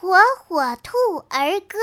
火火兔儿歌。